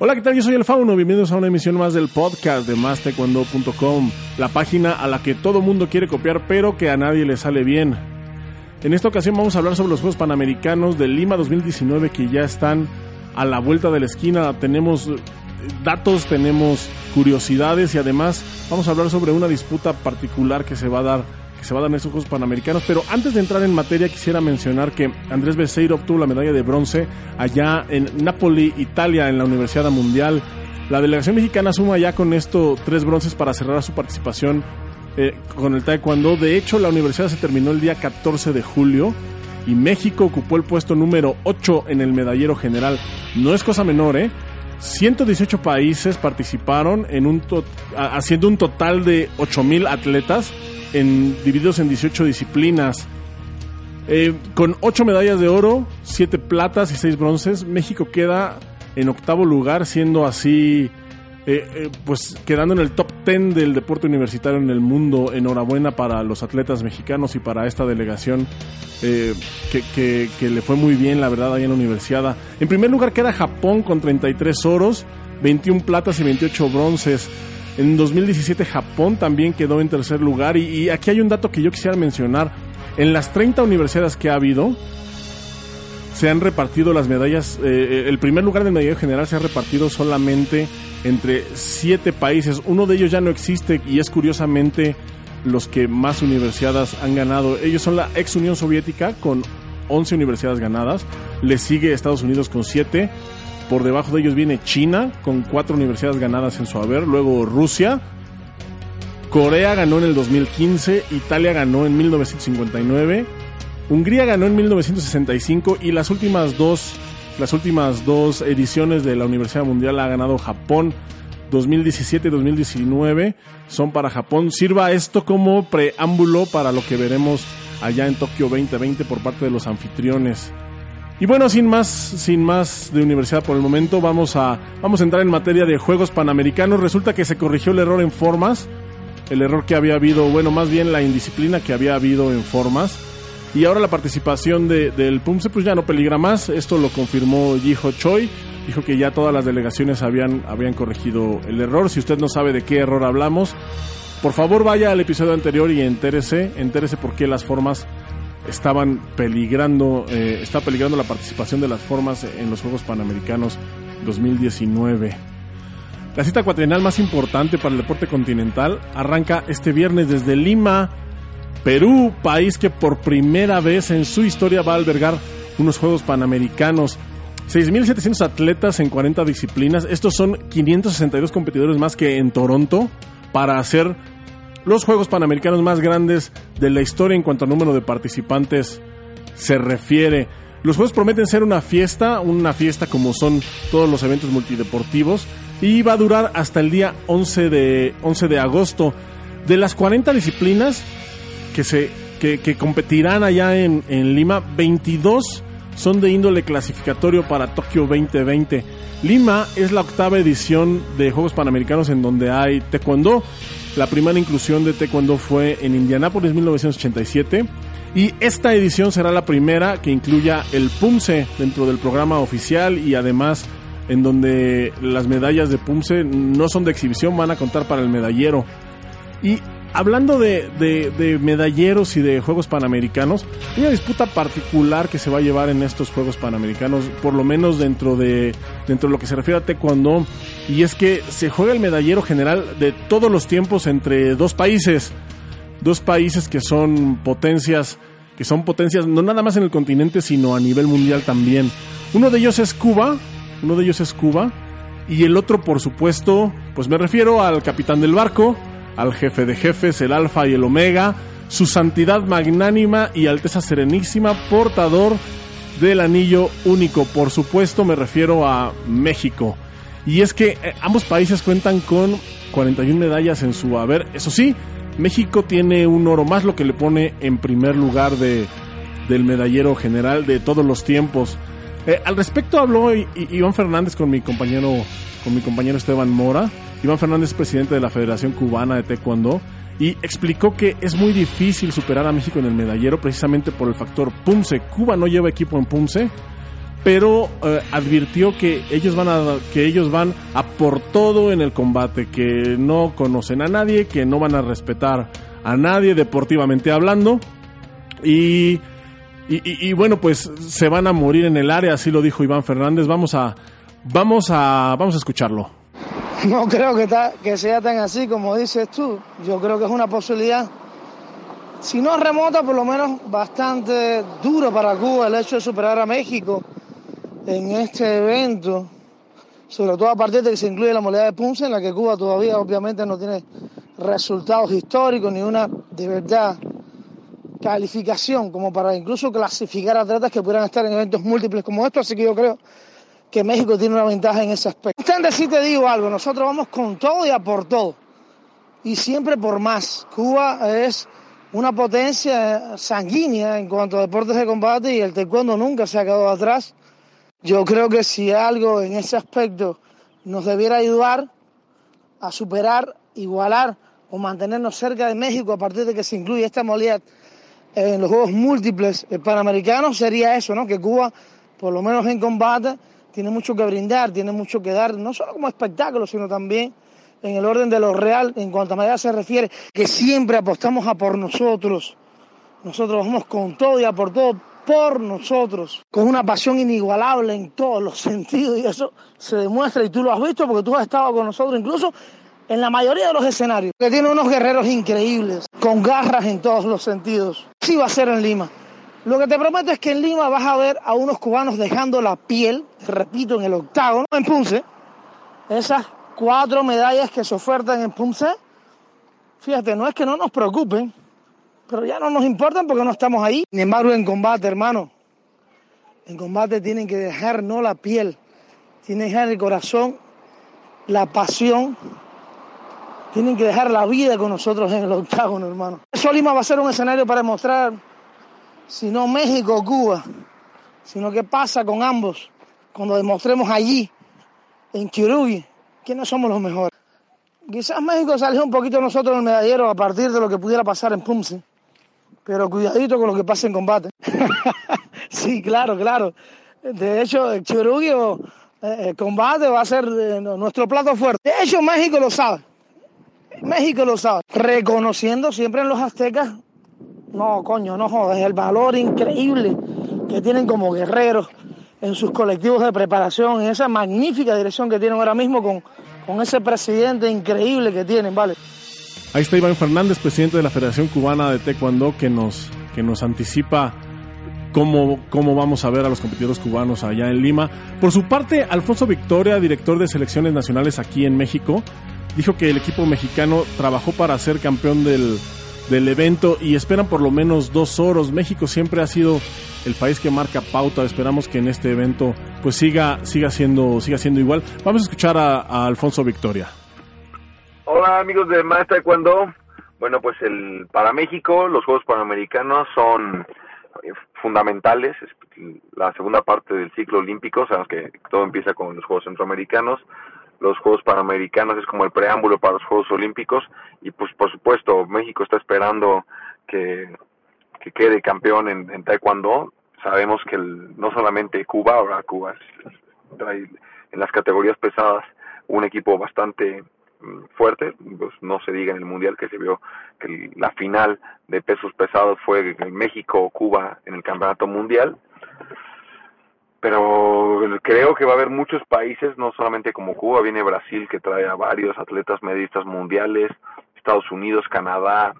Hola, ¿qué tal? Yo soy el Fauno. Bienvenidos a una emisión más del podcast de mastaekwondo.com, la página a la que todo mundo quiere copiar, pero que a nadie le sale bien. En esta ocasión vamos a hablar sobre los Juegos Panamericanos de Lima 2019 que ya están a la vuelta de la esquina. Tenemos eh, datos, tenemos curiosidades y además vamos a hablar sobre una disputa particular que se va a dar que se va a dar en estos Juegos Panamericanos. Pero antes de entrar en materia quisiera mencionar que Andrés Becerra obtuvo la medalla de bronce allá en Napoli, Italia, en la Universidad Mundial. La delegación mexicana suma ya con esto tres bronces para cerrar su participación eh, con el taekwondo. De hecho, la universidad se terminó el día 14 de julio y México ocupó el puesto número 8 en el medallero general. No es cosa menor, ¿eh? 118 países participaron en un haciendo un total de 8.000 atletas en, divididos en 18 disciplinas. Eh, con 8 medallas de oro, 7 platas y 6 bronces, México queda en octavo lugar, siendo así, eh, eh, pues quedando en el top 10 del deporte universitario en el mundo. Enhorabuena para los atletas mexicanos y para esta delegación que, que, le fue muy bien, la verdad, ahí en la universidad. En primer lugar queda Japón con 33 oros, 21 platas y 28 bronces. En 2017 Japón también quedó en tercer lugar y, aquí hay un dato que yo quisiera mencionar. En las 30 universidades que ha habido, se han repartido las medallas, eh, el primer lugar del medallero general se ha repartido solamente entre siete países. Uno de ellos ya no existe y es curiosamente los que más universidades han ganado. Ellos son la ex Unión Soviética con 11 universidades ganadas. Le sigue Estados Unidos con 7. Por debajo de ellos viene China con cuatro universidades ganadas en su haber. Luego Rusia. Corea ganó en el 2015. Italia ganó en 1959. Hungría ganó en 1965 y las últimas dos las últimas dos ediciones de la Universidad Mundial ha ganado Japón 2017 y 2019 son para Japón. Sirva esto como preámbulo para lo que veremos allá en Tokio 2020 por parte de los anfitriones. Y bueno, sin más, sin más de universidad por el momento, vamos a, vamos a entrar en materia de Juegos Panamericanos. Resulta que se corrigió el error en formas, el error que había habido, bueno, más bien la indisciplina que había habido en formas. Y ahora la participación de, del PUMSE pues ya no peligra más. Esto lo confirmó Jiho Choi. Dijo que ya todas las delegaciones habían, habían corregido el error. Si usted no sabe de qué error hablamos, por favor vaya al episodio anterior y entérese, entérese por qué las formas estaban peligrando, eh, está peligrando la participación de las formas en los Juegos Panamericanos 2019. La cita cuatrienal más importante para el deporte continental arranca este viernes desde Lima, Perú, país que por primera vez en su historia va a albergar unos Juegos Panamericanos. 6.700 atletas en 40 disciplinas. Estos son 562 competidores más que en Toronto para hacer los Juegos Panamericanos más grandes de la historia en cuanto al número de participantes se refiere. Los Juegos prometen ser una fiesta, una fiesta como son todos los eventos multideportivos, y va a durar hasta el día 11 de, 11 de agosto. De las 40 disciplinas que, se, que, competirán allá en, en Lima, 22 son de índole clasificatorio para Tokio 2020. Lima es la octava edición de Juegos Panamericanos en donde hay taekwondo, la primera inclusión de Taekwondo fue en Indianápolis 1987 y esta edición será la primera que incluya el PUMSE dentro del programa oficial y además en donde las medallas de PUMSE no son de exhibición, van a contar para el medallero. Y hablando de, medalleros y de Juegos Panamericanos, hay una disputa particular que se va a llevar en estos Juegos Panamericanos, por lo menos dentro de, dentro de lo que se refiere a Taekwondo, y es que se juega el medallero general de todos los tiempos entre dos países, dos países que son potencias, que son potencias no nada más en el continente, sino a nivel mundial también. Uno de ellos es Cuba, uno de ellos es Cuba, y el otro, por supuesto, pues me refiero al capitán del barco, al jefe de jefes, el alfa y el omega, su santidad magnánima y alteza serenísima, portador del anillo único. Por supuesto me refiero a México. Y es que eh, ambos países cuentan con 41 medallas en su haber. Eso sí, México tiene un oro más, lo que le pone en primer lugar de, del medallero general de todos los tiempos. Eh, al respecto habló Iván Fernández con mi compañero, con mi compañero Esteban Mora. Iván Fernández es presidente de la Federación Cubana de Taekwondo y explicó que es muy difícil superar a México en el medallero precisamente por el factor PUMSE. Cuba no lleva equipo en PUMSE, pero eh, advirtió que ellos van a que ellos van a por todo en el combate, que no conocen a nadie, que no van a respetar a nadie deportivamente hablando y y, bueno pues se van a morir en el área, así lo dijo Iván Fernández. Vamos a vamos a vamos a escucharlo. No creo que, sea tan así como dices tú. Yo creo que es una posibilidad si no remota, por lo menos bastante duro para Cuba el hecho de superar a México en este evento, sobre todo a partir de que se incluye la modalidad de Punce, en la que Cuba todavía obviamente no tiene resultados históricos ni una de verdad calificación como para incluso clasificar atletas que pudieran estar en eventos múltiples como estos, así que yo creo que México tiene una ventaja en ese aspecto. Obstante, sí te digo algo, nosotros vamos con todo y a por todo, y siempre por más. Cuba es una potencia sanguínea en cuanto a deportes de combate y el taekwondo nunca se ha quedado atrás. Yo creo que si algo en ese aspecto nos debiera ayudar a superar, igualar o mantenernos cerca de México a partir de que se incluye esta modalidad en los Juegos Múltiples Panamericanos, sería eso, ¿no? Que Cuba, por lo menos en combate, tiene mucho que brindar, tiene mucho que dar, no solo como espectáculo, sino también en el orden de lo real, en cuanto a medida se refiere, que siempre apostamos a por nosotros. Nosotros vamos con todo y a por todo por nosotros, con una pasión inigualable en todos los sentidos y eso se demuestra y tú lo has visto porque tú has estado con nosotros incluso en la mayoría de los escenarios, que tiene unos guerreros increíbles, con garras en todos los sentidos. Sí va a ser en Lima. Lo que te prometo es que en Lima vas a ver a unos cubanos dejando la piel, repito, en el octágono, en Punce, esas cuatro medallas que se ofertan en Punce, fíjate, no es que no nos preocupen, pero ya no nos importan porque no estamos ahí. Sin embargo, en combate, hermano, en combate tienen que dejar no la piel, tienen que dejar el corazón, la pasión, tienen que dejar la vida con nosotros en el octágono, hermano. Eso Lima va a ser un escenario para demostrar, si no México o Cuba, sino qué pasa con ambos cuando demostremos allí, en Chirugi, que no somos los mejores. Quizás México salió un poquito nosotros en el medallero a partir de lo que pudiera pasar en Pumsi, pero cuidadito con lo que pasa en combate. sí, claro, claro. De hecho, el chirurgio eh, el combate va a ser eh, nuestro plato fuerte. De hecho, México lo sabe. México lo sabe. Reconociendo siempre en los aztecas, no, coño, no jodas, el valor increíble que tienen como guerreros en sus colectivos de preparación, en esa magnífica dirección que tienen ahora mismo con, con ese presidente increíble que tienen, ¿vale? Ahí está Iván Fernández, presidente de la Federación Cubana de Taekwondo, que nos, que nos anticipa cómo, cómo vamos a ver a los competidores cubanos allá en Lima. Por su parte, Alfonso Victoria, director de selecciones nacionales aquí en México, dijo que el equipo mexicano trabajó para ser campeón del, del evento y esperan por lo menos dos oros. México siempre ha sido el país que marca pauta. Esperamos que en este evento pues siga, siga siendo, siga siendo igual. Vamos a escuchar a, Alfonso Victoria. Hola amigos de Maestra Cuando. Bueno, pues el, para México los Juegos Panamericanos son eh, fundamentales. La segunda parte del ciclo olímpico, sabemos que todo empieza con los Juegos Centroamericanos los Juegos Panamericanos es como el preámbulo para los Juegos Olímpicos y pues por supuesto México está esperando que, que quede campeón en, en Taekwondo. Sabemos que no solamente Cuba, ahora Cuba trae en las categorías pesadas un equipo bastante mm, fuerte, pues no se diga en el mundial que se vio que la final de pesos pesados fue México-Cuba en el campeonato mundial pero creo que va a haber muchos países, no solamente como Cuba, viene Brasil que trae a varios atletas medistas mundiales, Estados Unidos, Canadá,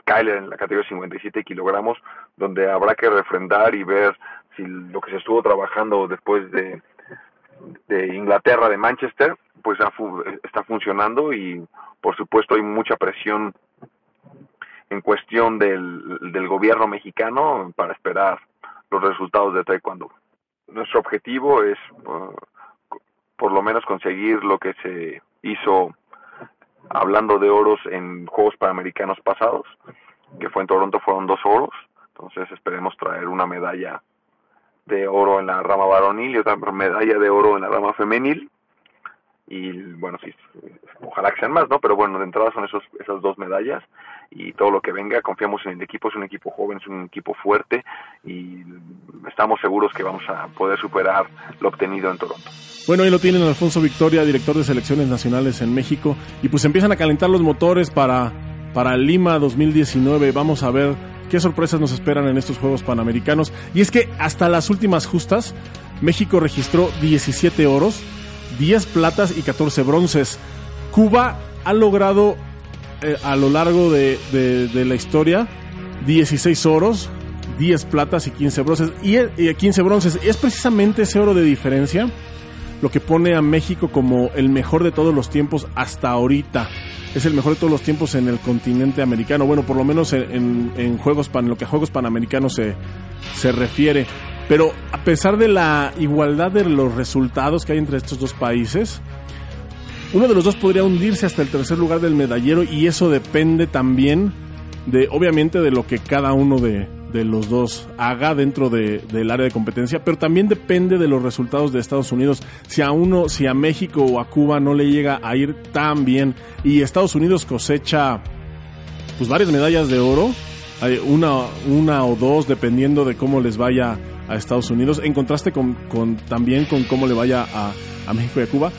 Skyler en la categoría 57 kilogramos, donde habrá que refrendar y ver si lo que se estuvo trabajando después de, de Inglaterra, de Manchester, pues está funcionando y por supuesto hay mucha presión en cuestión del, del gobierno mexicano para esperar los resultados de Taekwondo nuestro objetivo es por lo menos conseguir lo que se hizo hablando de oros en Juegos Panamericanos pasados, que fue en Toronto, fueron dos oros, entonces esperemos traer una medalla de oro en la rama varonil y otra medalla de oro en la rama femenil. Y bueno, sí, ojalá que sean más, ¿no? Pero bueno, de entrada son esos, esas dos medallas y todo lo que venga, confiamos en el equipo, es un equipo joven, es un equipo fuerte y estamos seguros que vamos a poder superar lo obtenido en Toronto. Bueno, ahí lo tienen Alfonso Victoria, director de selecciones nacionales en México, y pues empiezan a calentar los motores para, para Lima 2019. Vamos a ver qué sorpresas nos esperan en estos Juegos Panamericanos. Y es que hasta las últimas justas, México registró 17 oros, 10 platas y 14 bronces. Cuba ha logrado eh, a lo largo de, de, la historia 16 oros, 10 platas y 15 bronces. Y, y 15 bronces es precisamente ese oro de diferencia lo que pone a México como el mejor de todos los tiempos hasta ahorita. Es el mejor de todos los tiempos en el continente americano. Bueno, por lo menos en, juegos pan, lo que a Juegos Panamericanos se, se refiere. Pero a pesar de la igualdad de los resultados que hay entre estos dos países, uno de los dos podría hundirse hasta el tercer lugar del medallero y eso depende también de, obviamente, de lo que cada uno de, de los dos haga dentro del área de competencia, pero también depende de los resultados de Estados Unidos. Si a uno, si a México o a Cuba no le llega a ir tan bien y Estados Unidos cosecha pues varias medallas de oro, una, una o dos dependiendo de cómo les vaya a Estados Unidos, en contraste con, con también con cómo le vaya a, a México y a Cuba.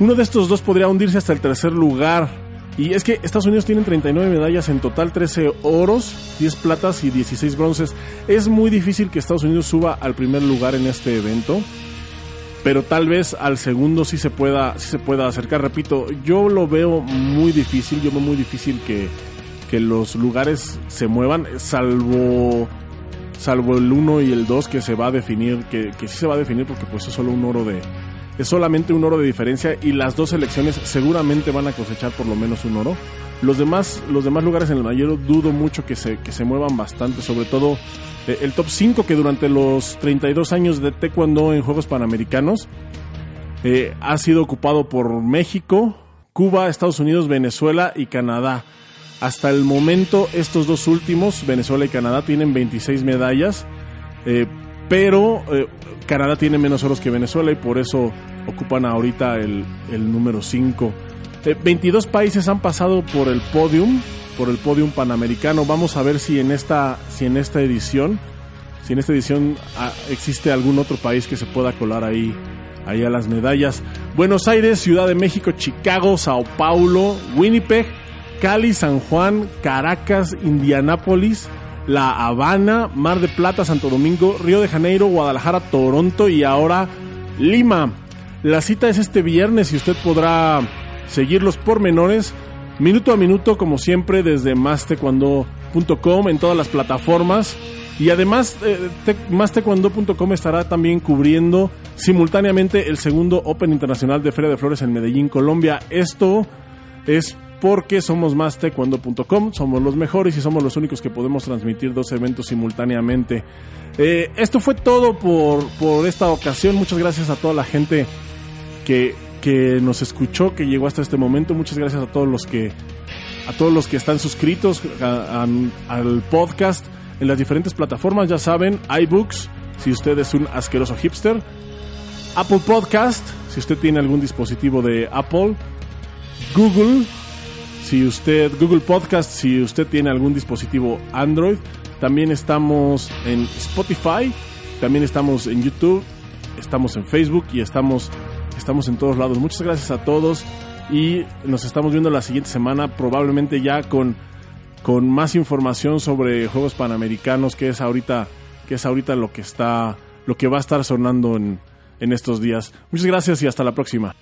Uno de estos dos podría hundirse hasta el tercer lugar y es que Estados Unidos tiene 39 medallas en total, 13 oros, 10 platas y 16 bronces. Es muy difícil que Estados Unidos suba al primer lugar en este evento, pero tal vez al segundo sí se pueda, sí se pueda acercar. Repito, yo lo veo muy difícil, yo veo muy difícil que, que los lugares se muevan, salvo salvo el 1 y el 2 que se va a definir, que, que sí se va a definir porque pues es solo un oro de, es solamente un oro de diferencia y las dos selecciones seguramente van a cosechar por lo menos un oro. Los demás, los demás lugares en el mayor dudo mucho que se, que se muevan bastante, sobre todo eh, el top 5 que durante los 32 años de Taekwondo en Juegos Panamericanos eh, ha sido ocupado por México, Cuba, Estados Unidos, Venezuela y Canadá. Hasta el momento estos dos últimos, Venezuela y Canadá, tienen 26 medallas. Eh, pero eh, Canadá tiene menos oros que Venezuela y por eso ocupan ahorita el, número 5. 22 eh, países han pasado por el podium, por el podium panamericano. Vamos a ver si en esta, si en esta edición, si en esta edición ah, existe algún otro país que se pueda colar ahí, ahí a las medallas. Buenos Aires, Ciudad de México, Chicago, Sao Paulo, Winnipeg, Cali, San Juan, Caracas, Indianápolis, la Habana, Mar de Plata, Santo Domingo, Río de Janeiro, Guadalajara, Toronto y ahora Lima. La cita es este viernes y usted podrá seguir los pormenores minuto a minuto como siempre desde mastecuando.com en todas las plataformas y además eh, mastecuando.com estará también cubriendo simultáneamente el segundo Open Internacional de Feria de Flores en Medellín, Colombia. Esto es porque somos más taekwondo.com, somos los mejores y somos los únicos que podemos transmitir dos eventos simultáneamente. Eh, esto fue todo por, por esta ocasión. Muchas gracias a toda la gente que, que nos escuchó, que llegó hasta este momento. Muchas gracias a todos los que a todos los que están suscritos al podcast en las diferentes plataformas. Ya saben, iBooks, si usted es un asqueroso hipster. Apple Podcast, si usted tiene algún dispositivo de Apple. Google, si usted, Google Podcast, si usted tiene algún dispositivo Android, también estamos en Spotify, también estamos en YouTube, estamos en Facebook y estamos, estamos en todos lados. Muchas gracias a todos y nos estamos viendo la siguiente semana, probablemente ya con, con más información sobre Juegos Panamericanos, que es ahorita, que es ahorita lo que está, lo que va a estar sonando en, en estos días. Muchas gracias y hasta la próxima.